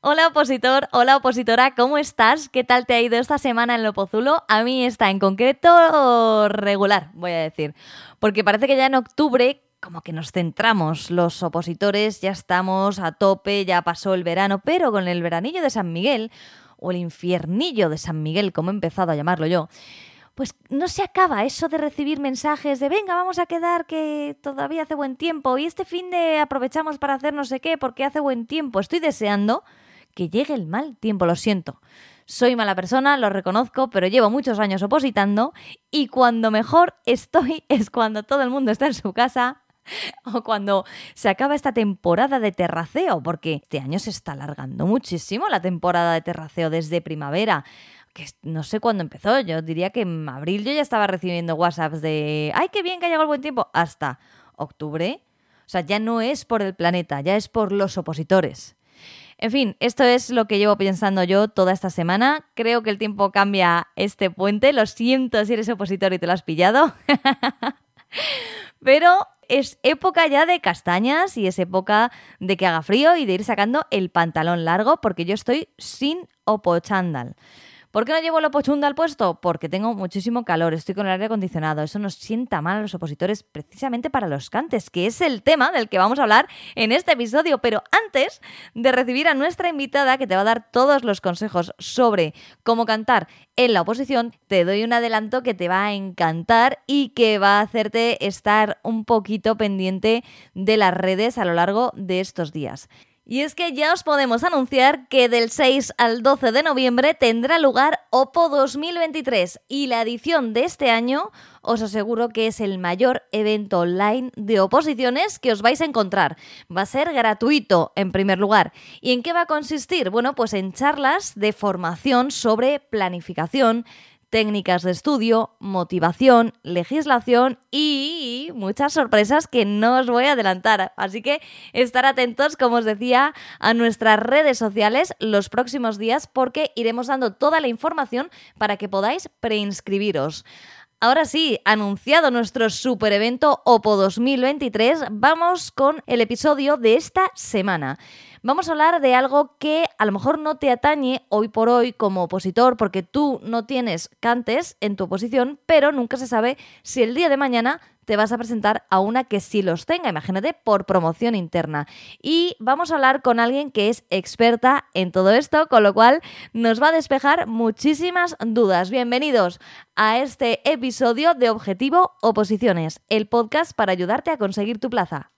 Hola opositor, hola opositora, ¿cómo estás? ¿Qué tal te ha ido esta semana en Lopozulo? A mí está en concreto regular, voy a decir, porque parece que ya en octubre como que nos centramos, los opositores ya estamos a tope, ya pasó el verano, pero con el veranillo de San Miguel, o el infiernillo de San Miguel, como he empezado a llamarlo yo, pues no se acaba eso de recibir mensajes de venga, vamos a quedar que todavía hace buen tiempo y este fin de aprovechamos para hacer no sé qué porque hace buen tiempo. Estoy deseando que llegue el mal tiempo, lo siento. Soy mala persona, lo reconozco, pero llevo muchos años opositando y cuando mejor estoy es cuando todo el mundo está en su casa o cuando se acaba esta temporada de terraceo, porque este año se está alargando muchísimo la temporada de terraceo desde primavera. Que no sé cuándo empezó, yo diría que en abril yo ya estaba recibiendo WhatsApps de ¡ay, qué bien que ha llegado el buen tiempo! hasta octubre. O sea, ya no es por el planeta, ya es por los opositores. En fin, esto es lo que llevo pensando yo toda esta semana. Creo que el tiempo cambia este puente. Lo siento si eres opositor y te lo has pillado. Pero es época ya de castañas y es época de que haga frío y de ir sacando el pantalón largo porque yo estoy sin opochándal. ¿Por qué no llevo el pochunda al puesto? Porque tengo muchísimo calor, estoy con el aire acondicionado. Eso nos sienta mal a los opositores precisamente para los cantes, que es el tema del que vamos a hablar en este episodio. Pero antes de recibir a nuestra invitada, que te va a dar todos los consejos sobre cómo cantar en la oposición, te doy un adelanto que te va a encantar y que va a hacerte estar un poquito pendiente de las redes a lo largo de estos días. Y es que ya os podemos anunciar que del 6 al 12 de noviembre tendrá lugar OPO 2023 y la edición de este año os aseguro que es el mayor evento online de oposiciones que os vais a encontrar. Va a ser gratuito en primer lugar. ¿Y en qué va a consistir? Bueno, pues en charlas de formación sobre planificación, técnicas de estudio, motivación, legislación y muchas sorpresas que no os voy a adelantar. Así que estar atentos, como os decía, a nuestras redes sociales los próximos días porque iremos dando toda la información para que podáis preinscribiros. Ahora sí, anunciado nuestro super evento OPO 2023, vamos con el episodio de esta semana. Vamos a hablar de algo que a lo mejor no te atañe hoy por hoy como opositor porque tú no tienes cantes en tu oposición, pero nunca se sabe si el día de mañana te vas a presentar a una que sí los tenga, imagínate, por promoción interna. Y vamos a hablar con alguien que es experta en todo esto, con lo cual nos va a despejar muchísimas dudas. Bienvenidos a este episodio de Objetivo Oposiciones, el podcast para ayudarte a conseguir tu plaza.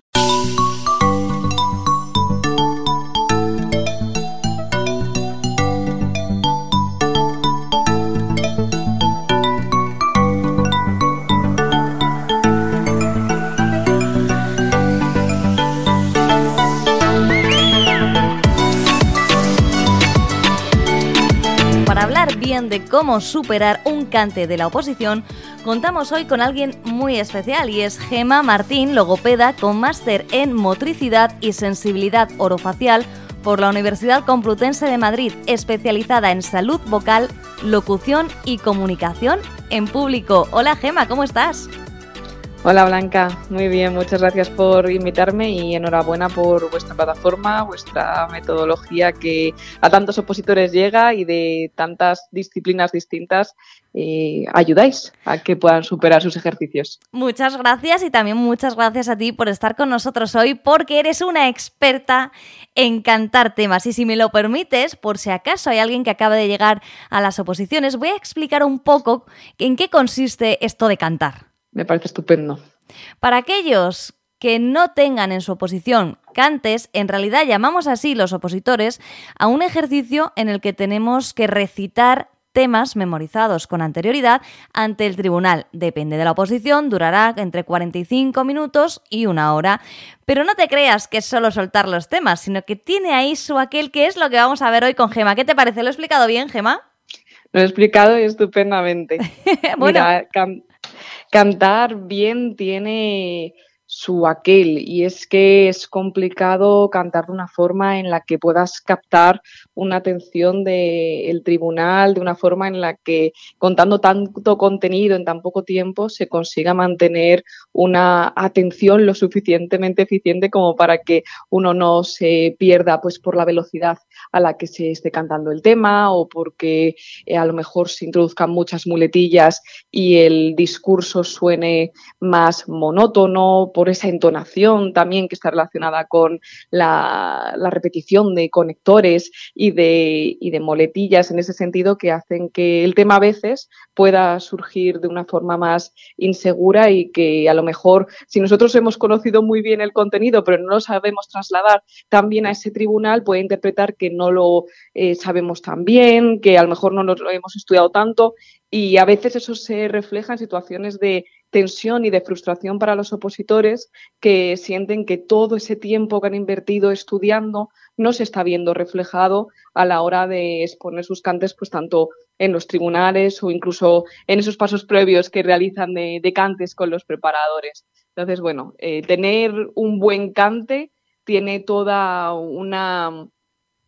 De cómo superar un cante de la oposición, contamos hoy con alguien muy especial y es Gema Martín, logopeda con máster en motricidad y sensibilidad orofacial por la Universidad Complutense de Madrid, especializada en salud vocal, locución y comunicación en público. Hola Gema, ¿cómo estás? Hola Blanca, muy bien, muchas gracias por invitarme y enhorabuena por vuestra plataforma, vuestra metodología que a tantos opositores llega y de tantas disciplinas distintas eh, ayudáis a que puedan superar sus ejercicios. Muchas gracias y también muchas gracias a ti por estar con nosotros hoy porque eres una experta en cantar temas y si me lo permites, por si acaso hay alguien que acaba de llegar a las oposiciones, voy a explicar un poco en qué consiste esto de cantar. Me parece estupendo. Para aquellos que no tengan en su oposición cantes, en realidad llamamos así los opositores a un ejercicio en el que tenemos que recitar temas memorizados con anterioridad ante el tribunal. Depende de la oposición, durará entre 45 minutos y una hora. Pero no te creas que es solo soltar los temas, sino que tiene ahí su aquel que es lo que vamos a ver hoy con Gema. ¿Qué te parece? ¿Lo he explicado bien, Gema? Lo he explicado estupendamente. bueno, Mira, cantar bien tiene su aquel. Y es que es complicado cantar de una forma en la que puedas captar una atención del tribunal, de una forma en la que contando tanto contenido en tan poco tiempo se consiga mantener una atención lo suficientemente eficiente como para que uno no se pierda pues por la velocidad a la que se esté cantando el tema o porque eh, a lo mejor se introduzcan muchas muletillas y el discurso suene más monótono por esa entonación también que está relacionada con la, repetición de conectores y de, y de moletillas en ese sentido que hacen que el tema a veces pueda surgir de una forma más insegura y que a lo mejor si nosotros hemos conocido muy bien el contenido pero no lo sabemos trasladar también a ese tribunal puede interpretar que no lo eh, sabemos tan bien, que a lo mejor no lo hemos estudiado tanto y a veces eso se refleja en situaciones de tensión y de frustración para los opositores que sienten que todo ese tiempo que han invertido estudiando no se está viendo reflejado a la hora de exponer sus cantes, pues tanto en los tribunales o incluso en esos pasos previos que realizan de, cantes con los preparadores. Entonces, bueno, eh, tener un buen cante tiene toda una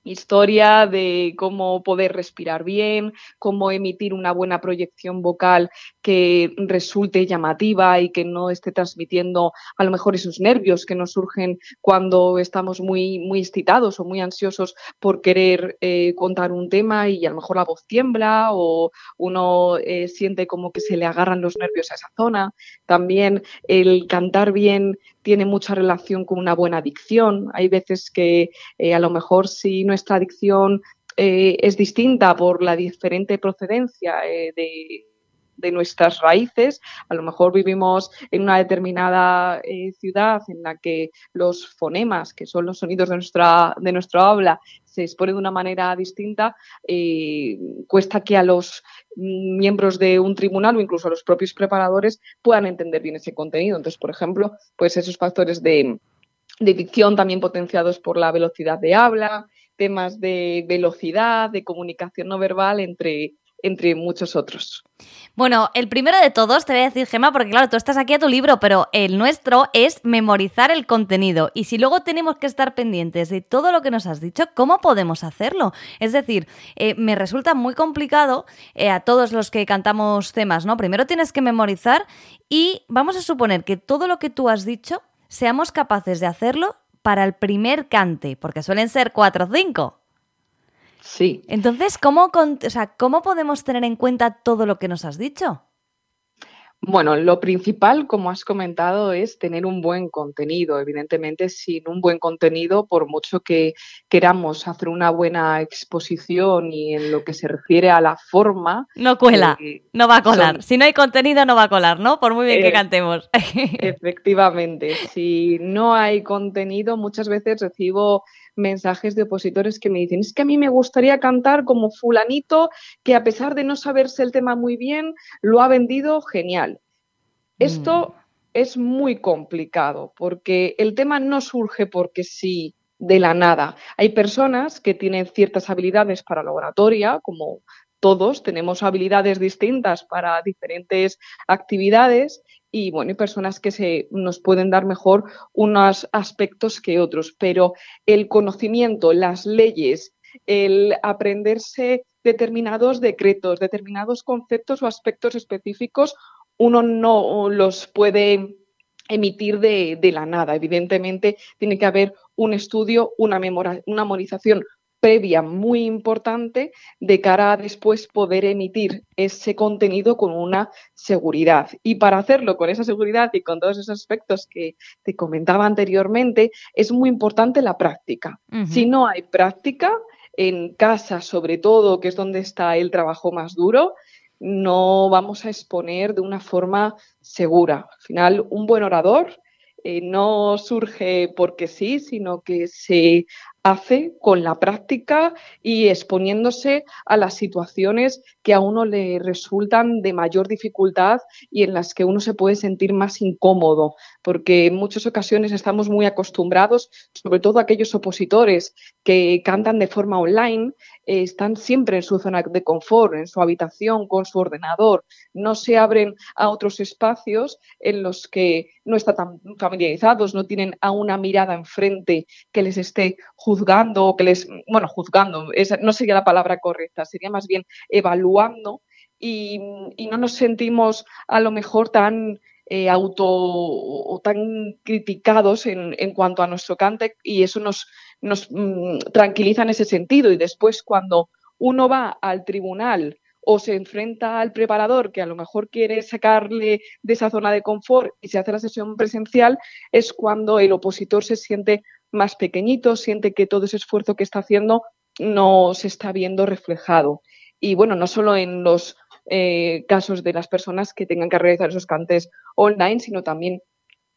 historia de cómo poder respirar bien, cómo emitir una buena proyección vocal que resulte llamativa y que no esté transmitiendo a lo mejor esos nervios que nos surgen cuando estamos muy, muy excitados o muy ansiosos por querer eh, contar un tema y a lo mejor la voz tiembla o uno eh, siente como que se le agarran los nervios a esa zona. También el cantar bien tiene mucha relación con una buena dicción. Hay veces que eh, a lo mejor si nuestra dicción eh, es distinta por la diferente procedencia eh, de, nuestras raíces. A lo mejor vivimos en una determinada ciudad en la que los fonemas, que son los sonidos de nuestra, de nuestra habla, se expone de una manera distinta, eh, cuesta que a los miembros de un tribunal o incluso a los propios preparadores puedan entender bien ese contenido. Entonces, por ejemplo, pues esos factores de, de dicción también potenciados por la velocidad de habla, temas de velocidad, de comunicación no verbal entre entre muchos otros. Bueno, el primero de todos te voy a decir, Gema, porque claro, tú estás aquí a tu libro, pero el nuestro es memorizar el contenido. Y si luego tenemos que estar pendientes de todo lo que nos has dicho, ¿cómo podemos hacerlo? Es decir, eh, me resulta muy complicado eh, a todos los que cantamos temas, ¿no? Primero tienes que memorizar y vamos a suponer que todo lo que tú has dicho seamos capaces de hacerlo para el primer cante, porque suelen ser cuatro o cinco. Sí. Entonces, ¿cómo, ¿cómo podemos tener en cuenta todo lo que nos has dicho? Bueno, lo principal, como has comentado, es tener un buen contenido. Evidentemente, sin un buen contenido, por mucho que queramos hacer una buena exposición y en lo que se refiere a la forma... No cuela, eh, no va a colar. Si no hay contenido, no va a colar, ¿no? Por muy bien que cantemos. Efectivamente, si no hay contenido, muchas veces recibo mensajes de opositores que me dicen, es que a mí me gustaría cantar como fulanito, que a pesar de no saberse el tema muy bien, lo ha vendido genial. Esto mm. es muy complicado porque el tema no surge porque sí de la nada. Hay personas que tienen ciertas habilidades para la oratoria, como todos tenemos habilidades distintas para diferentes actividades y bueno, hay personas que se nos pueden dar mejor unos aspectos que otros, pero el conocimiento, las leyes, el aprenderse determinados decretos, determinados conceptos o aspectos específicos, uno no los puede emitir de, la nada. Evidentemente, tiene que haber un estudio, una, una memorización previa muy importante de cara a después poder emitir ese contenido con una seguridad. Y para hacerlo con esa seguridad y con todos esos aspectos que te comentaba anteriormente, es muy importante la práctica. Si no hay práctica, en casa sobre todo, que es donde está el trabajo más duro, no vamos a exponer de una forma segura. Al final, un buen orador eh, no surge porque sí, sino que se hace con la práctica y exponiéndose a las situaciones que a uno le resultan de mayor dificultad y en las que uno se puede sentir más incómodo, porque en muchas ocasiones estamos muy acostumbrados, sobre todo aquellos opositores que cantan de forma online, eh, están siempre en su zona de confort, en su habitación, con su ordenador, no se abren a otros espacios en los que no están tan familiarizados, no tienen a una mirada enfrente que les esté juzgando o que les, bueno, juzgando, esa no sería la palabra correcta, sería más bien evaluando. Y, no nos sentimos a lo mejor tan eh, auto o tan criticados en, en, cuanto a nuestro cante y eso nos, nos mm, tranquiliza en ese sentido. Y después cuando uno va al tribunal o se enfrenta al preparador que a lo mejor quiere sacarle de esa zona de confort y se hace la sesión presencial, es cuando el opositor se siente más pequeñito, siente que todo ese esfuerzo que está haciendo no se está viendo reflejado. Y bueno, no solo en los eh, casos de las personas que tengan que realizar esos cantes online, sino también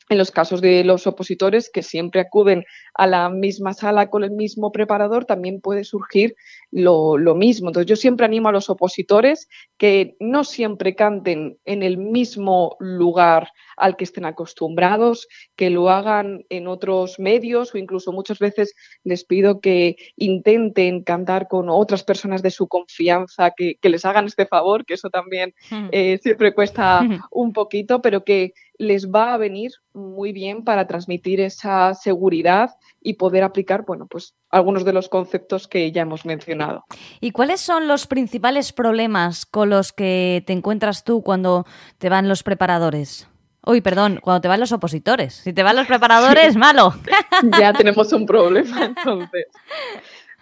en los casos de los opositores que siempre acuden a la misma sala con el mismo preparador, también puede surgir lo, mismo. Entonces yo siempre animo a los opositores que no siempre canten en el mismo lugar al que estén acostumbrados, que lo hagan en otros medios o incluso muchas veces les pido que intenten cantar con otras personas de su confianza, que, les hagan este favor, que eso también hmm. eh, siempre cuesta un poquito, pero que les va a venir muy bien para transmitir esa seguridad y poder aplicar, bueno, pues algunos de los conceptos que ya hemos mencionado. ¿Y cuáles son los principales problemas con los que te encuentras tú cuando te van los preparadores? Uy, perdón, cuando te van los opositores. Si te van los preparadores, malo. ya tenemos un problema entonces.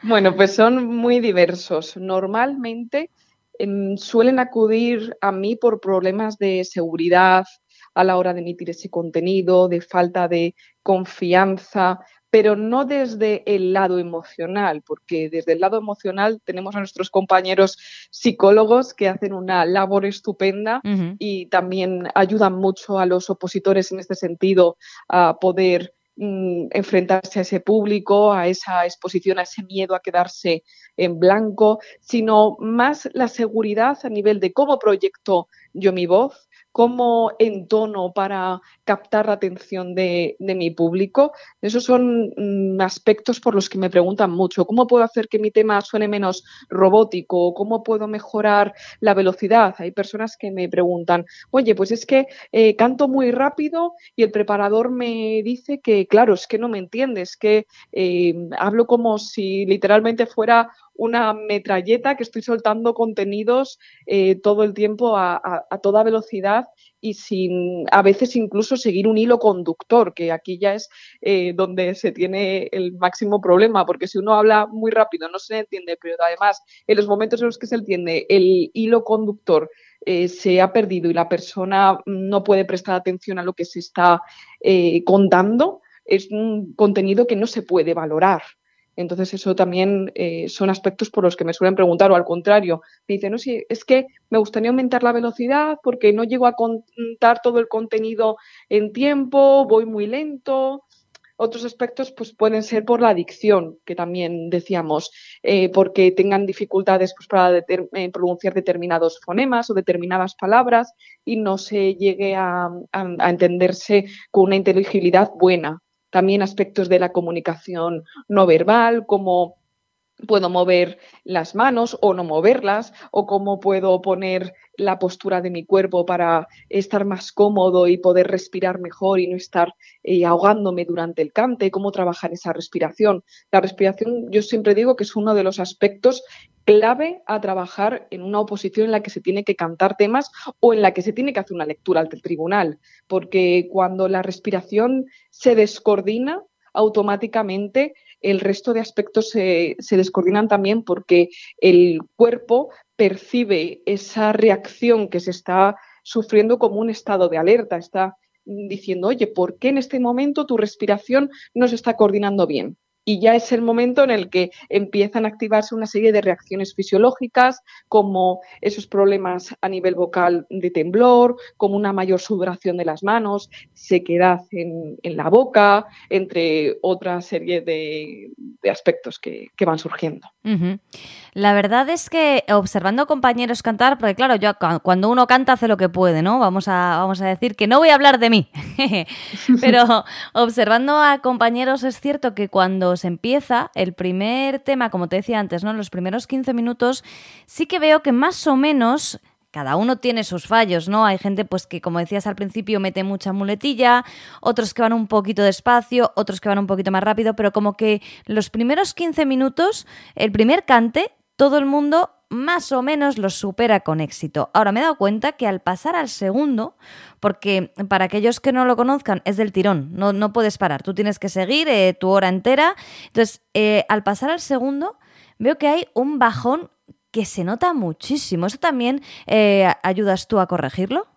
Bueno, pues son muy diversos. Normalmente em, suelen acudir a mí por problemas de seguridad a la hora de emitir ese contenido, de falta de confianza, pero no desde el lado emocional, porque desde el lado emocional tenemos a nuestros compañeros psicólogos que hacen una labor estupenda y también ayudan mucho a los opositores en este sentido a poder mm, enfrentarse a ese público, a esa exposición, a ese miedo a quedarse en blanco, sino más la seguridad a nivel de cómo proyecto yo mi voz, cómo entono para captar la atención de, mi público. Esos son mm, aspectos por los que me preguntan mucho. ¿Cómo puedo hacer que mi tema suene menos robótico? ¿Cómo puedo mejorar la velocidad? Hay personas que me preguntan, oye, pues es que eh, canto muy rápido y el preparador me dice que, claro, es que no me entiendes, que eh, hablo como si literalmente fuera una metralleta que estoy soltando contenidos eh, todo el tiempo a, toda velocidad y sin a veces incluso seguir un hilo conductor, que aquí ya es eh, donde se tiene el máximo problema, porque si uno habla muy rápido no se entiende, pero además en los momentos en los que se entiende el hilo conductor eh, se ha perdido y la persona no puede prestar atención a lo que se está contando, es un contenido que no se puede valorar. Entonces, eso también eh, son aspectos por los que me suelen preguntar, o al contrario, me dicen, no, sí, es que me gustaría aumentar la velocidad porque no llego a contar todo el contenido en tiempo, voy muy lento. Otros aspectos pues, pueden ser por la adicción, que también decíamos, eh, porque tengan dificultades pues, para eh, pronunciar determinados fonemas o determinadas palabras y no se llegue a entenderse con una inteligibilidad buena también aspectos de la comunicación no verbal, como puedo mover las manos o no moverlas, o cómo puedo poner la postura de mi cuerpo para estar más cómodo y poder respirar mejor y no estar eh, ahogándome durante el cante, cómo trabajar esa respiración. La respiración yo siempre digo que es uno de los aspectos clave a trabajar en una oposición en la que se tiene que cantar temas o en la que se tiene que hacer una lectura ante el tribunal, porque cuando la respiración se descoordina, automáticamente el resto de aspectos se, descoordinan también porque el cuerpo percibe esa reacción que se está sufriendo como un estado de alerta, está diciendo, oye, ¿por qué en este momento tu respiración no se está coordinando bien? Y ya es el momento en el que empiezan a activarse una serie de reacciones fisiológicas, como esos problemas a nivel vocal de temblor, como una mayor sudoración de las manos, sequedad en, la boca, entre otra serie de, aspectos que, van surgiendo. La verdad es que observando compañeros cantar, porque claro, yo cuando uno canta hace lo que puede, ¿no? Vamos a, vamos a decir que no voy a hablar de mí, pero observando a compañeros es cierto que cuando se empieza, el primer tema, como te decía antes, ¿no? Los primeros 15 minutos, sí que veo que más o menos cada uno tiene sus fallos, ¿no? Hay gente, pues, que como decías al principio, mete mucha muletilla, otros que van un poquito despacio, otros que van un poquito más rápido, pero como que los primeros 15 minutos, el primer cante, todo el mundo más o menos los supera con éxito. Ahora me he dado cuenta que al pasar al segundo, porque para aquellos que no lo conozcan, es del tirón, no, no puedes parar, tú tienes que seguir eh, tu hora entera. Entonces, eh, al pasar al segundo, veo que hay un bajón que se nota muchísimo. ¿Eso también eh, ayudas tú a corregirlo?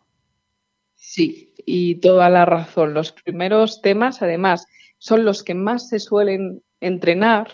Sí, y toda la razón. Los primeros temas, además, son los que más se suelen entrenar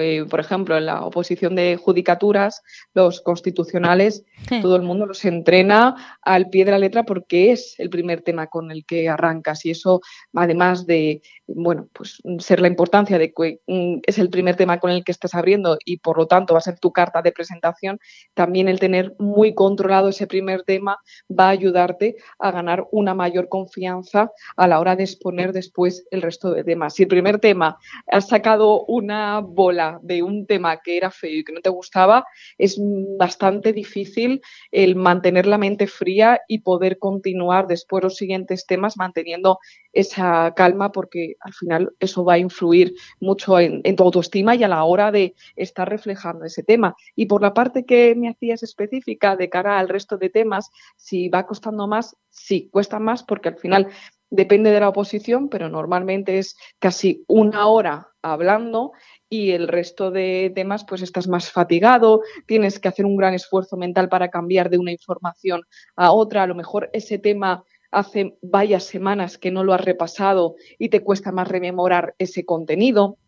eh, por ejemplo, en la oposición de judicaturas, los constitucionales, todo el mundo los entrena al pie de la letra porque es el primer tema con el que arrancas y eso, además de, bueno, pues ser la importancia de que mm, es el primer tema con el que estás abriendo y por lo tanto va a ser tu carta de presentación, también el tener muy controlado ese primer tema va a ayudarte a ganar una mayor confianza a la hora de exponer después el resto de temas. Si el primer tema has sacado una bola de un tema que era feo y que no te gustaba, es bastante difícil el mantener la mente fría y poder continuar después los siguientes temas manteniendo esa calma porque al final eso va a influir mucho en, tu autoestima y a la hora de estar reflejando ese tema. Y por la parte que me hacías específica de cara al resto de temas, si va costando más, sí, cuesta más porque al final depende de la oposición, pero normalmente es casi una hora hablando y el resto de temas pues estás más fatigado, tienes que hacer un gran esfuerzo mental para cambiar de una información a otra, a lo mejor ese tema hace varias semanas que no lo has repasado y te cuesta más rememorar ese contenido.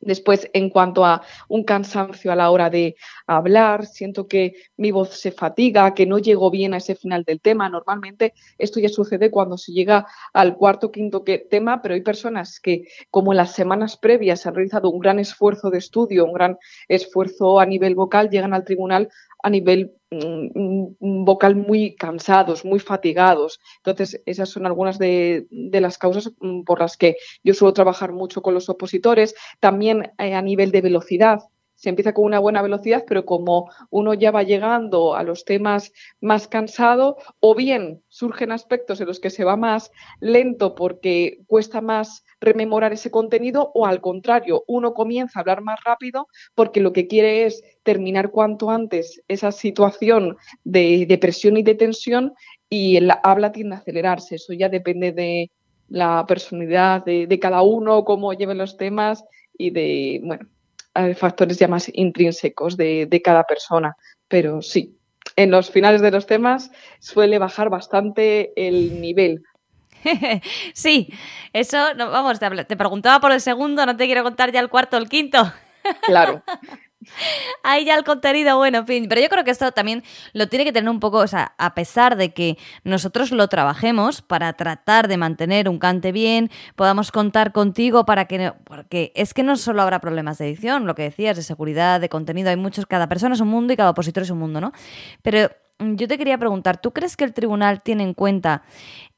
Después, en cuanto a un cansancio a la hora de hablar, siento que mi voz se fatiga, que no llego bien a ese final del tema. Normalmente esto ya sucede cuando se llega al cuarto o quinto tema, pero hay personas que, como en las semanas previas, han realizado un gran esfuerzo de estudio, un gran esfuerzo a nivel vocal, llegan al tribunal a nivel mm, vocal muy cansados, muy fatigados. Entonces, esas son algunas de, las causas mm, por las que yo suelo trabajar mucho con los opositores. También eh, a nivel de velocidad, se empieza con una buena velocidad, pero como uno ya va llegando a los temas más cansado, o bien surgen aspectos en los que se va más lento porque cuesta más rememorar ese contenido, o al contrario, uno comienza a hablar más rápido porque lo que quiere es terminar cuanto antes esa situación de, presión y de tensión y el habla tiende a acelerarse. Eso ya depende de la personalidad de, de cada uno, cómo lleven los temas y de, bueno, factores ya más intrínsecos de, cada persona. Pero sí, en los finales de los temas suele bajar bastante el nivel. sí, eso, vamos, te, te, preguntaba por el segundo, no te quiero contar ya el cuarto o el quinto. Claro, Ahí ya el contenido, bueno, en fin. Pero yo creo que esto también lo tiene que tener un poco, o sea, a pesar de que nosotros lo trabajemos para tratar de mantener un cante bien, podamos contar contigo para que. Porque es que no solo habrá problemas de edición, lo que decías, de seguridad, de contenido, hay muchos, cada persona es un mundo y cada opositor es un mundo, ¿no? Pero yo te quería preguntar, ¿tú crees que el tribunal tiene en cuenta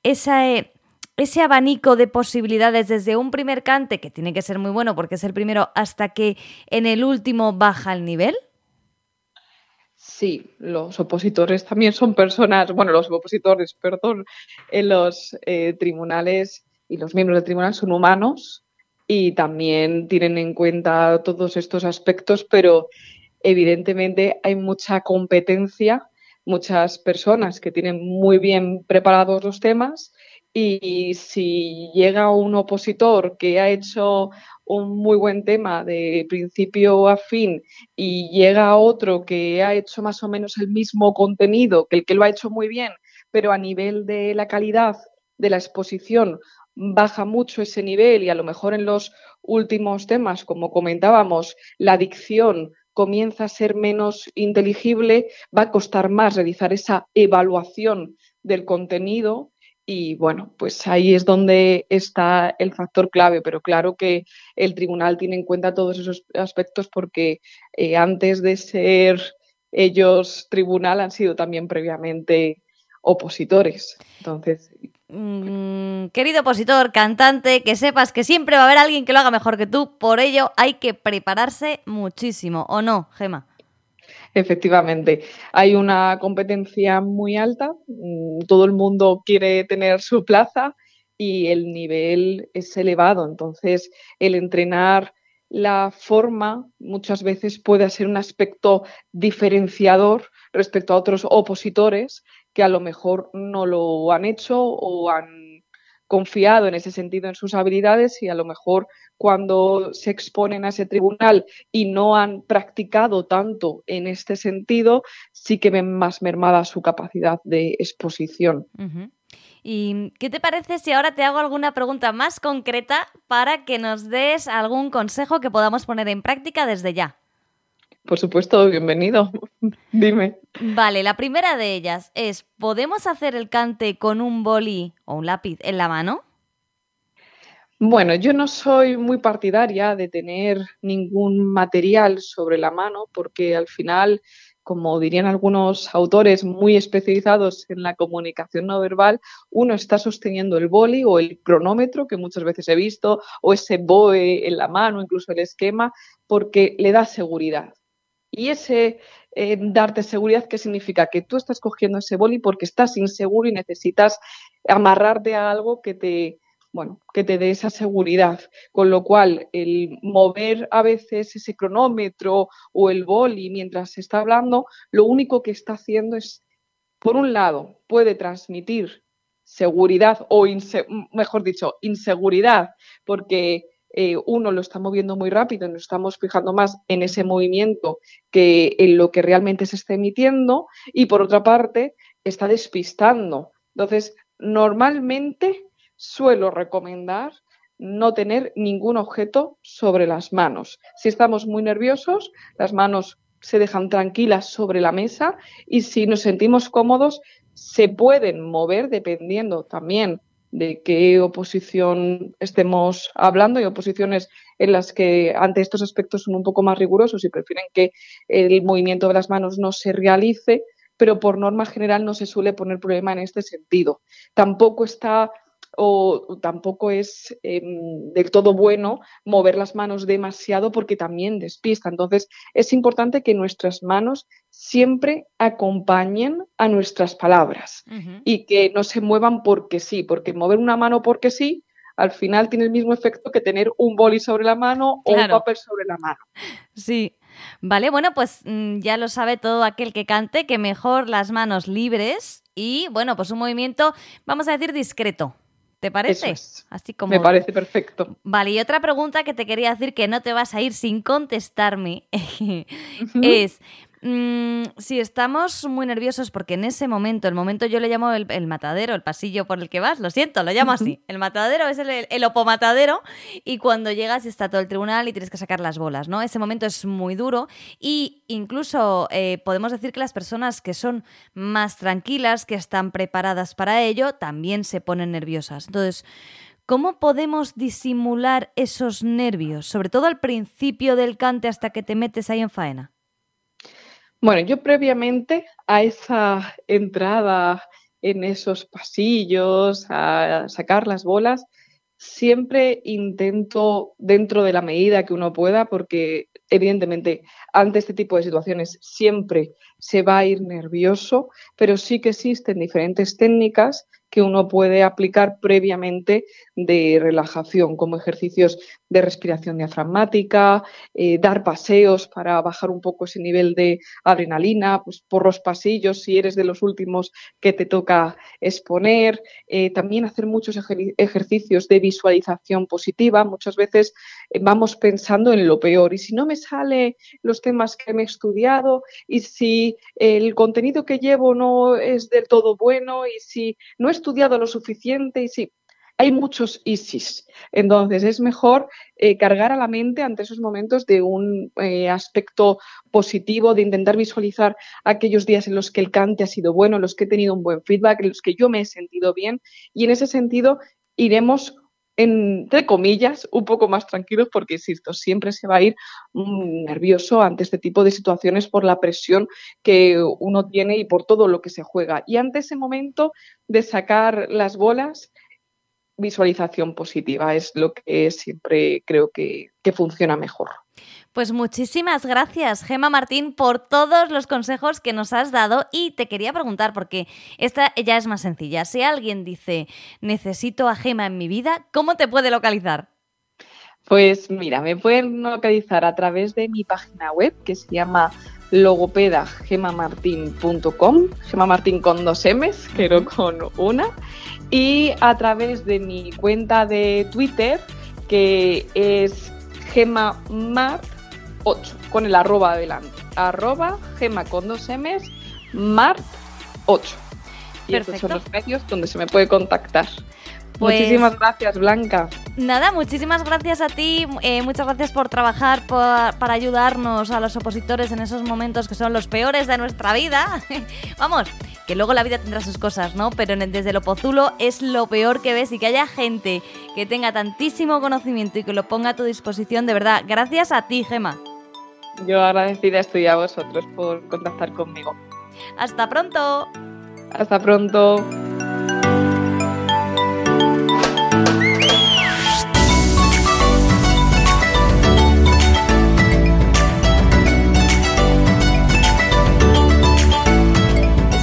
esa. Eh, ese abanico de posibilidades desde un primer cante, que tiene que ser muy bueno porque es el primero, hasta que en el último baja el nivel? Sí, los opositores también son personas, bueno, los opositores, perdón, en los eh, tribunales y los miembros del tribunal son humanos y también tienen en cuenta todos estos aspectos, pero evidentemente hay mucha competencia, muchas personas que tienen muy bien preparados los temas y si llega un opositor que ha hecho un muy buen tema de principio a fin y llega otro que ha hecho más o menos el mismo contenido que el que lo ha hecho muy bien, pero a nivel de la calidad de la exposición baja mucho ese nivel y a lo mejor en los últimos temas, como comentábamos, la dicción comienza a ser menos inteligible, va a costar más realizar esa evaluación del contenido y bueno, pues ahí es donde está el factor clave, pero claro que el tribunal tiene en cuenta todos esos aspectos porque eh, antes de ser ellos tribunal han sido también previamente opositores. Entonces, mm, querido opositor, cantante, que sepas que siempre va a haber alguien que lo haga mejor que tú, por ello hay que prepararse muchísimo, ¿o no, Gema? Efectivamente, hay una competencia muy alta, mm, todo el mundo quiere tener su plaza y el nivel es elevado, entonces el entrenar la forma muchas veces puede ser un aspecto diferenciador respecto a otros opositores que a lo mejor no lo han hecho o han confiado en ese sentido en sus habilidades y a lo mejor cuando se exponen a ese tribunal y no han practicado tanto en este sentido, sí que ven más mermada su capacidad de exposición. ¿Y qué te parece si ahora te hago alguna pregunta más concreta para que nos des algún consejo que podamos poner en práctica desde ya? Por supuesto, bienvenido. Dime. Vale, la primera de ellas es, ¿podemos hacer el cante con un boli o un lápiz en la mano? Bueno, yo no soy muy partidaria de tener ningún material sobre la mano porque al final, como dirían algunos autores muy especializados en la comunicación no verbal, uno está sosteniendo el boli o el cronómetro que muchas veces he visto o ese BOE en la mano, incluso el esquema, porque le da seguridad. Y ese eh, darte seguridad, ¿qué significa? Que tú estás cogiendo ese boli porque estás inseguro y necesitas amarrarte a algo que te, bueno, que te dé esa seguridad. Con lo cual, el mover a veces ese cronómetro o el boli mientras se está hablando, lo único que está haciendo es, por un lado, puede transmitir seguridad o, mejor dicho, inseguridad, porque eh, uno lo está moviendo muy rápido nos estamos fijando más en ese movimiento que en lo que realmente se está emitiendo y por otra parte está despistando. Entonces, normalmente suelo recomendar no tener ningún objeto sobre las manos. Si estamos muy nerviosos, las manos se dejan tranquilas sobre la mesa y si nos sentimos cómodos, se pueden mover dependiendo también de qué oposición estemos hablando. y oposiciones en las que ante estos aspectos son un poco más rigurosos y prefieren que el movimiento de las manos no se realice, pero por norma general no se suele poner problema en este sentido. Tampoco está o tampoco es em, del todo bueno mover las manos demasiado porque también despista. Entonces, es importante que nuestras manos siempre acompañen a nuestras palabras y que no se muevan porque sí, porque mover una mano porque sí al final tiene el mismo efecto que tener un boli sobre la mano o un papel sobre la mano. Sí. Vale, bueno, pues mm, ya lo sabe todo aquel que cante, que mejor las manos libres y, bueno, pues un movimiento, vamos a decir, discreto. ¿Te parece? Así como... Me parece perfecto. Vale, y otra pregunta que te quería decir que no te vas a ir sin contestarme es, Mm, si estamos muy nerviosos, porque en ese momento, el momento yo le llamo el, matadero, el pasillo por el que vas, lo siento, lo llamo así. El matadero es el, el, opomatadero y cuando llegas está todo el tribunal y tienes que sacar las bolas, ¿no? Ese momento es muy duro y incluso eh, podemos decir que las personas que son más tranquilas, que están preparadas para ello, también se ponen nerviosas. Entonces, ¿Cómo podemos disimular esos nervios, sobre todo al principio del cante hasta que te metes ahí en faena? Bueno, yo previamente a esa entrada en esos pasillos, a sacar las bolas, siempre intento, dentro de la medida que uno pueda, porque evidentemente ante este tipo de situaciones siempre se va a ir nervioso, pero sí que existen diferentes técnicas que uno puede aplicar previamente de relajación, como ejercicios de respiración diafragmática, eh, dar paseos para bajar un poco ese nivel de adrenalina, pues por los pasillos si eres de los últimos que te toca exponer, eh, también hacer muchos ejercicios de visualización positiva. Muchas veces eh, vamos pensando en lo peor y si no me sale los temas que me he estudiado y si el contenido que llevo no es del todo bueno y si no he estudiado lo suficiente y si hay muchos ISIS. Entonces es mejor eh, cargar a la mente ante esos momentos de un eh, aspecto positivo, de intentar visualizar aquellos días en los que el cante ha sido bueno, en los que he tenido un buen feedback, en los que yo me he sentido bien. Y en ese sentido iremos entre comillas, un poco más tranquilos porque, insisto, siempre se va a ir mm, nervioso ante este tipo de situaciones por la presión que uno tiene y por todo lo que se juega. Y ante ese momento de sacar las bolas, visualización positiva es lo que siempre creo que, que funciona mejor. Pues muchísimas gracias, Gema Martín, por todos los consejos que nos has dado. Y te quería preguntar, porque esta ya es más sencilla. Si alguien dice, necesito a Gema en mi vida, ¿cómo te puede localizar? Pues mira, me pueden localizar a través de mi página web que se llama logopedagemamartin.com, Gema Martín con dos M's, pero con una, y a través de mi cuenta de Twitter que es gemamart 8, con el arroba adelante. Arroba gema con dos M's, mart 8. Y estos son los medios donde se me puede contactar. Pues muchísimas gracias, Blanca. Nada, muchísimas gracias a ti. Eh, muchas gracias por trabajar para ayudarnos a los opositores en esos momentos que son los peores de nuestra vida. Vamos, que luego la vida tendrá sus cosas, ¿no? Pero desde el Opozulo es lo peor que ves y que haya gente que tenga tantísimo conocimiento y que lo ponga a tu disposición, de verdad. Gracias a ti, Gema. Yo agradecida estoy a vosotros por contactar conmigo. Hasta pronto. Hasta pronto.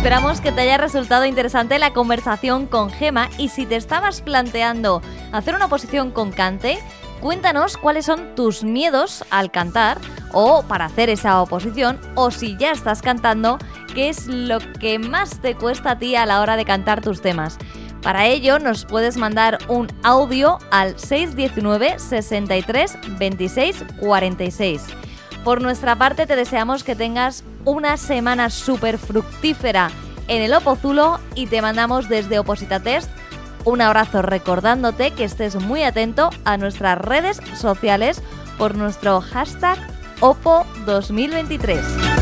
Esperamos que te haya resultado interesante la conversación con Gema y si te estabas planteando hacer una oposición con cante, cuéntanos cuáles son tus miedos al cantar o para hacer esa oposición o si ya estás cantando, qué es lo que más te cuesta a ti a la hora de cantar tus temas. Para ello nos puedes mandar un audio al 619 63 26 46. Por nuestra parte te deseamos que tengas una semana súper fructífera en el Opozulo y te mandamos desde Oposita Test un abrazo recordándote que estés muy atento a nuestras redes sociales por nuestro hashtag OPO2023.